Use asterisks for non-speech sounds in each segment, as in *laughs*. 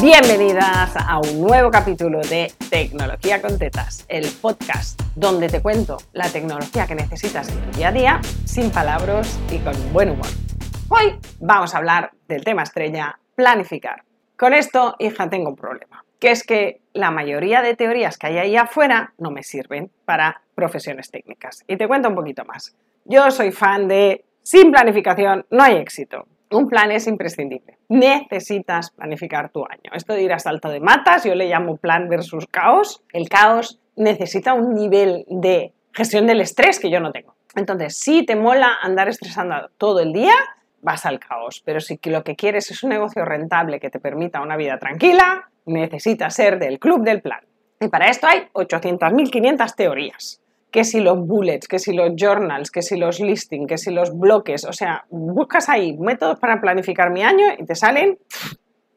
Bienvenidas a un nuevo capítulo de Tecnología con Tetas, el podcast donde te cuento la tecnología que necesitas en tu día a día sin palabras y con buen humor. Hoy vamos a hablar del tema estrella, planificar. Con esto, hija, tengo un problema, que es que la mayoría de teorías que hay ahí afuera no me sirven para profesiones técnicas. Y te cuento un poquito más. Yo soy fan de sin planificación no hay éxito. Un plan es imprescindible. Necesitas planificar tu año. Esto de ir a salto de matas, yo le llamo plan versus caos. El caos necesita un nivel de gestión del estrés que yo no tengo. Entonces, si te mola andar estresando todo el día, vas al caos. Pero si lo que quieres es un negocio rentable que te permita una vida tranquila, necesitas ser del club del plan. Y para esto hay 800.500 teorías que si los bullets, que si los journals, que si los listings, que si los bloques, o sea, buscas ahí métodos para planificar mi año y te salen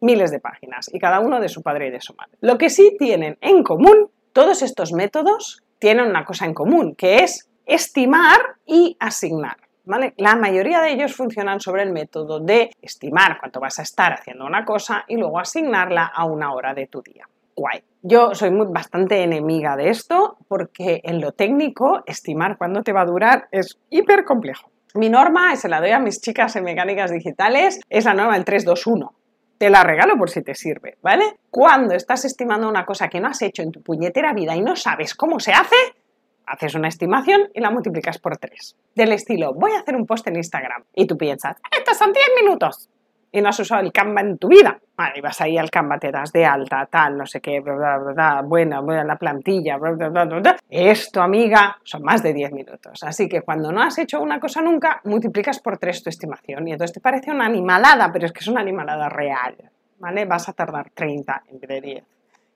miles de páginas y cada uno de su padre y de su madre. Lo que sí tienen en común, todos estos métodos tienen una cosa en común, que es estimar y asignar. ¿Vale? La mayoría de ellos funcionan sobre el método de estimar cuánto vas a estar haciendo una cosa y luego asignarla a una hora de tu día. Guay. Yo soy bastante enemiga de esto porque en lo técnico estimar cuándo te va a durar es hiper complejo. Mi norma, se la doy a mis chicas en mecánicas digitales, es la norma del 321. Te la regalo por si te sirve, ¿vale? Cuando estás estimando una cosa que no has hecho en tu puñetera vida y no sabes cómo se hace, haces una estimación y la multiplicas por 3. Del estilo, voy a hacer un post en Instagram y tú piensas, estos son 10 minutos y no has usado el Canva en tu vida. Vale, vas ahí al Canva, te das de alta, tal, no sé qué, bla, bla, bla, buena, buena la plantilla, bla, bla, bla, bla. Esto, amiga, son más de 10 minutos. Así que cuando no has hecho una cosa nunca, multiplicas por 3 tu estimación. Y entonces te parece una animalada, pero es que es una animalada real. ¿Vale? Vas a tardar 30 en vez de 10.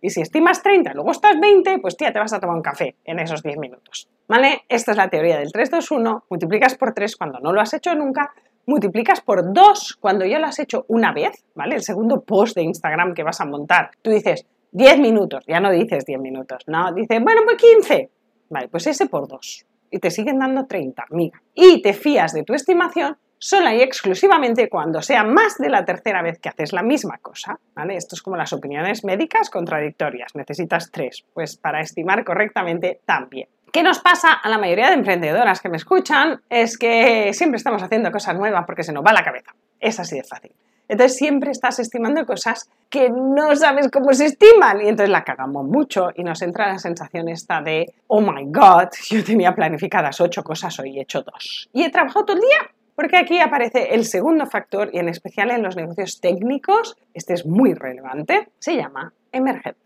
Y si estimas 30 y luego estás 20, pues tía, te vas a tomar un café en esos 10 minutos. ¿Vale? Esta es la teoría del 3-2-1. Multiplicas por 3 cuando no lo has hecho nunca multiplicas por dos cuando ya lo has hecho una vez, ¿vale? El segundo post de Instagram que vas a montar. Tú dices 10 minutos, ya no dices 10 minutos, no, dices, bueno, pues 15. Vale, pues ese por dos. Y te siguen dando 30, amiga. Y te fías de tu estimación sola y exclusivamente cuando sea más de la tercera vez que haces la misma cosa. ¿vale? Esto es como las opiniones médicas contradictorias. Necesitas tres. Pues para estimar correctamente también. ¿Qué nos pasa a la mayoría de emprendedoras que me escuchan? Es que siempre estamos haciendo cosas nuevas porque se nos va la cabeza. Es así de fácil. Entonces siempre estás estimando cosas que no sabes cómo se estiman y entonces la cagamos mucho y nos entra la sensación esta de, oh my god, *laughs* yo tenía planificadas ocho cosas, hoy he hecho dos. Y he trabajado todo el día. Porque aquí aparece el segundo factor y en especial en los negocios técnicos, este es muy relevante, se llama emergencia.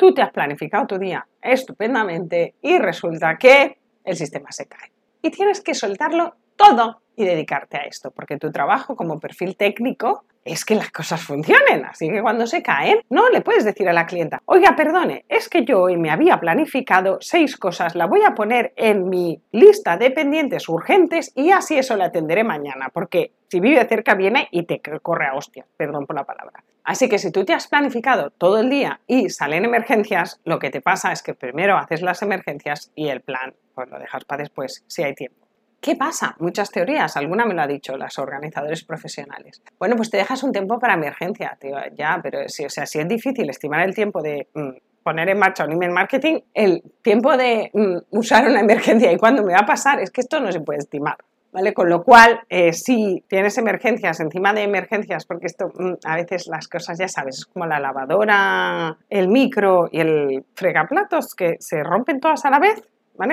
Tú te has planificado tu día estupendamente y resulta que el sistema se cae. Y tienes que soltarlo todo y dedicarte a esto, porque tu trabajo como perfil técnico es que las cosas funcionen. Así que cuando se caen, no le puedes decir a la clienta, oiga, perdone, es que yo hoy me había planificado seis cosas, la voy a poner en mi lista de pendientes urgentes y así eso la atenderé mañana, porque si vive cerca viene y te corre a hostia, perdón por la palabra. Así que si tú te has planificado todo el día y salen emergencias, lo que te pasa es que primero haces las emergencias y el plan pues lo dejas para después si hay tiempo. ¿Qué pasa? Muchas teorías, alguna me lo ha dicho las organizadores profesionales. Bueno, pues te dejas un tiempo para emergencia, tío, ya, pero si, o sea, si es difícil estimar el tiempo de mm, poner en marcha un email marketing, el tiempo de mm, usar una emergencia y cuándo me va a pasar, es que esto no se puede estimar. ¿Vale? Con lo cual, eh, si tienes emergencias encima de emergencias, porque esto mm, a veces las cosas ya sabes, es como la lavadora, el micro y el fregaplatos que se rompen todas a la vez,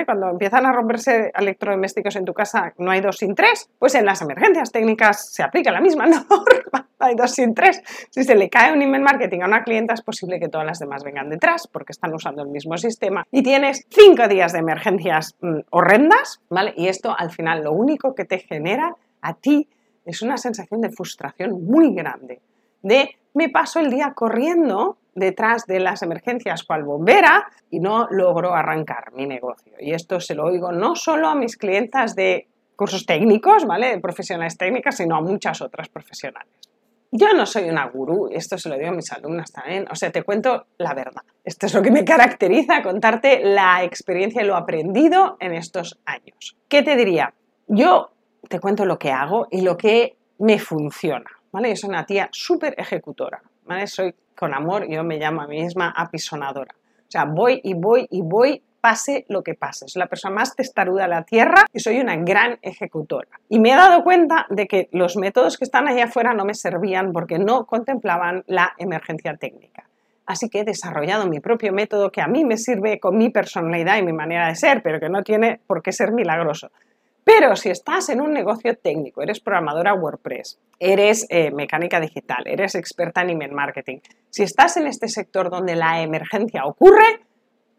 cuando empiezan a romperse electrodomésticos en tu casa, no hay dos sin tres, pues en las emergencias técnicas se aplica la misma *laughs* norma, hay dos sin tres. Si se le cae un email marketing a una clienta, es posible que todas las demás vengan detrás porque están usando el mismo sistema y tienes cinco días de emergencias mm, horrendas, ¿vale? Y esto al final lo único que te genera a ti es una sensación de frustración muy grande, de me paso el día corriendo detrás de las emergencias cual bombera y no logro arrancar mi negocio. Y esto se lo oigo no solo a mis clientas de cursos técnicos, ¿vale? De profesionales técnicas, sino a muchas otras profesionales. Yo no soy una gurú, esto se lo digo a mis alumnas también, o sea, te cuento la verdad. Esto es lo que me caracteriza, contarte la experiencia y lo aprendido en estos años. ¿Qué te diría? Yo te cuento lo que hago y lo que me funciona, ¿vale? Yo soy una tía súper ejecutora, ¿vale? Soy con amor, yo me llamo a mí misma apisonadora. O sea, voy y voy y voy pase lo que pase. Soy la persona más testaruda de la Tierra y soy una gran ejecutora. Y me he dado cuenta de que los métodos que están allá afuera no me servían porque no contemplaban la emergencia técnica. Así que he desarrollado mi propio método que a mí me sirve con mi personalidad y mi manera de ser, pero que no tiene por qué ser milagroso. Pero si estás en un negocio técnico, eres programadora WordPress, eres eh, mecánica digital, eres experta en email marketing, si estás en este sector donde la emergencia ocurre,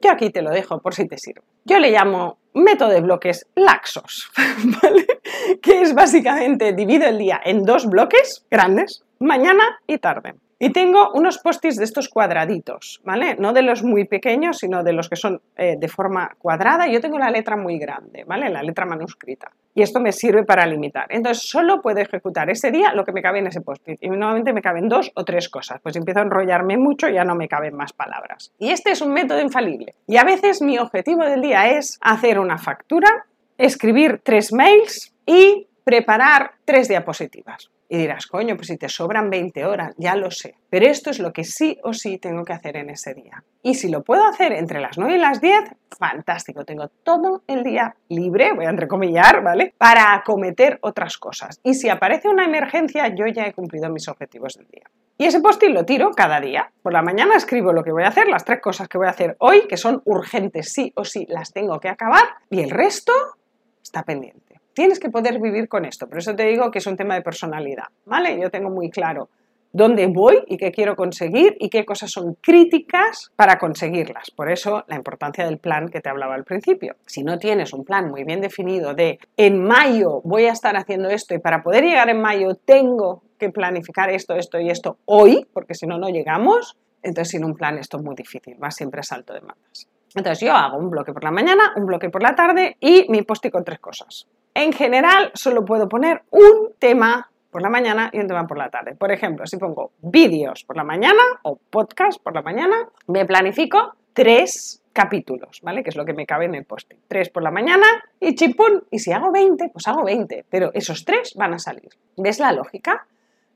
yo aquí te lo dejo por si te sirve. Yo le llamo método de bloques laxos. *laughs* Que es básicamente divido el día en dos bloques grandes, mañana y tarde. Y tengo unos post-its de estos cuadraditos, ¿vale? No de los muy pequeños, sino de los que son eh, de forma cuadrada. Yo tengo la letra muy grande, ¿vale? La letra manuscrita. Y esto me sirve para limitar. Entonces, solo puedo ejecutar ese día lo que me cabe en ese post-it. Y normalmente me caben dos o tres cosas. Pues empiezo a enrollarme mucho y ya no me caben más palabras. Y este es un método infalible. Y a veces mi objetivo del día es hacer una factura, escribir tres mails y preparar tres diapositivas. Y dirás, coño, pues si te sobran 20 horas, ya lo sé. Pero esto es lo que sí o sí tengo que hacer en ese día. Y si lo puedo hacer entre las 9 y las 10, fantástico. Tengo todo el día libre, voy a entrecomillar, ¿vale? Para acometer otras cosas. Y si aparece una emergencia, yo ya he cumplido mis objetivos del día. Y ese post-it lo tiro cada día. Por la mañana escribo lo que voy a hacer, las tres cosas que voy a hacer hoy, que son urgentes sí o sí, las tengo que acabar. Y el resto está pendiente. Tienes que poder vivir con esto, por eso te digo que es un tema de personalidad, ¿vale? Yo tengo muy claro dónde voy y qué quiero conseguir y qué cosas son críticas para conseguirlas. Por eso la importancia del plan que te hablaba al principio. Si no tienes un plan muy bien definido de en mayo voy a estar haciendo esto y para poder llegar en mayo tengo que planificar esto, esto y esto hoy, porque si no, no llegamos, entonces sin un plan esto es muy difícil, va siempre a salto de matas. Entonces yo hago un bloque por la mañana, un bloque por la tarde y mi post con tres cosas. En general, solo puedo poner un tema por la mañana y un tema por la tarde. Por ejemplo, si pongo vídeos por la mañana o podcast por la mañana, me planifico tres capítulos, ¿vale? Que es lo que me cabe en el post Tres por la mañana y chipún. Y si hago 20, pues hago 20. Pero esos tres van a salir. ¿Ves la lógica?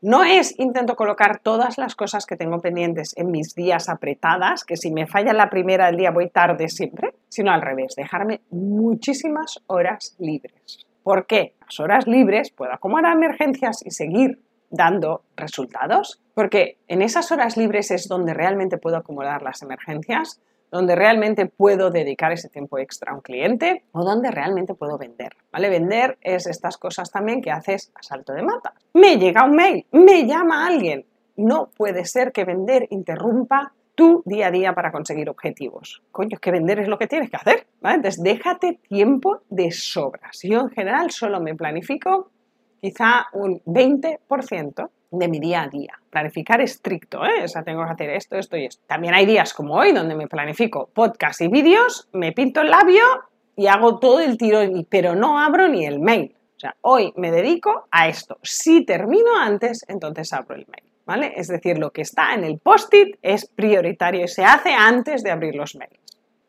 No es intento colocar todas las cosas que tengo pendientes en mis días apretadas, que si me falla la primera del día voy tarde siempre, sino al revés, dejarme muchísimas horas libres. ¿Por qué? Las horas libres puedo acomodar emergencias y seguir dando resultados, porque en esas horas libres es donde realmente puedo acomodar las emergencias, donde realmente puedo dedicar ese tiempo extra a un cliente o donde realmente puedo vender. ¿Vale? Vender es estas cosas también que haces a salto de mata. Me llega un mail, me llama alguien. No puede ser que vender interrumpa tu día a día para conseguir objetivos. Coño, es que vender es lo que tienes que hacer. Entonces, déjate tiempo de sobras. Yo en general solo me planifico quizá un 20% de mi día a día. Planificar estricto, ¿eh? O sea, tengo que hacer esto, esto y esto. También hay días como hoy donde me planifico podcast y vídeos, me pinto el labio y hago todo el tiro, pero no abro ni el mail. O sea, hoy me dedico a esto. Si termino antes, entonces abro el mail. ¿Vale? Es decir, lo que está en el post-it es prioritario y se hace antes de abrir los mails.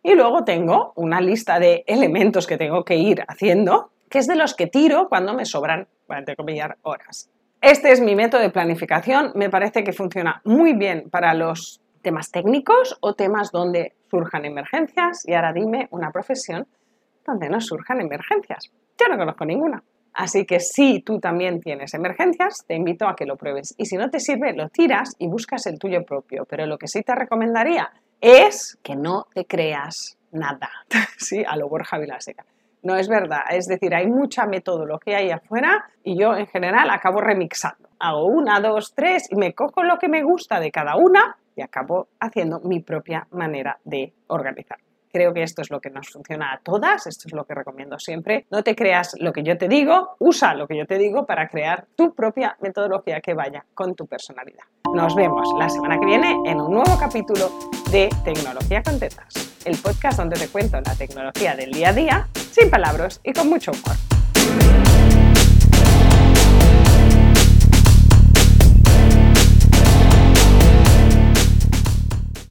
Y luego tengo una lista de elementos que tengo que ir haciendo, que es de los que tiro cuando me sobran, para comillas, horas. Este es mi método de planificación. Me parece que funciona muy bien para los temas técnicos o temas donde surjan emergencias. Y ahora dime una profesión donde no surjan emergencias. Yo no conozco ninguna. Así que si tú también tienes emergencias, te invito a que lo pruebes. Y si no te sirve, lo tiras y buscas el tuyo propio. Pero lo que sí te recomendaría es que no te creas nada. *laughs* sí, a lo Borja Vilaseca. No es verdad. Es decir, hay mucha metodología ahí afuera y yo en general acabo remixando. Hago una, dos, tres y me cojo lo que me gusta de cada una y acabo haciendo mi propia manera de organizar. Creo que esto es lo que nos funciona a todas, esto es lo que recomiendo siempre. No te creas lo que yo te digo, usa lo que yo te digo para crear tu propia metodología que vaya con tu personalidad. Nos vemos la semana que viene en un nuevo capítulo de Tecnología con Tetas, el podcast donde te cuento la tecnología del día a día, sin palabras y con mucho humor.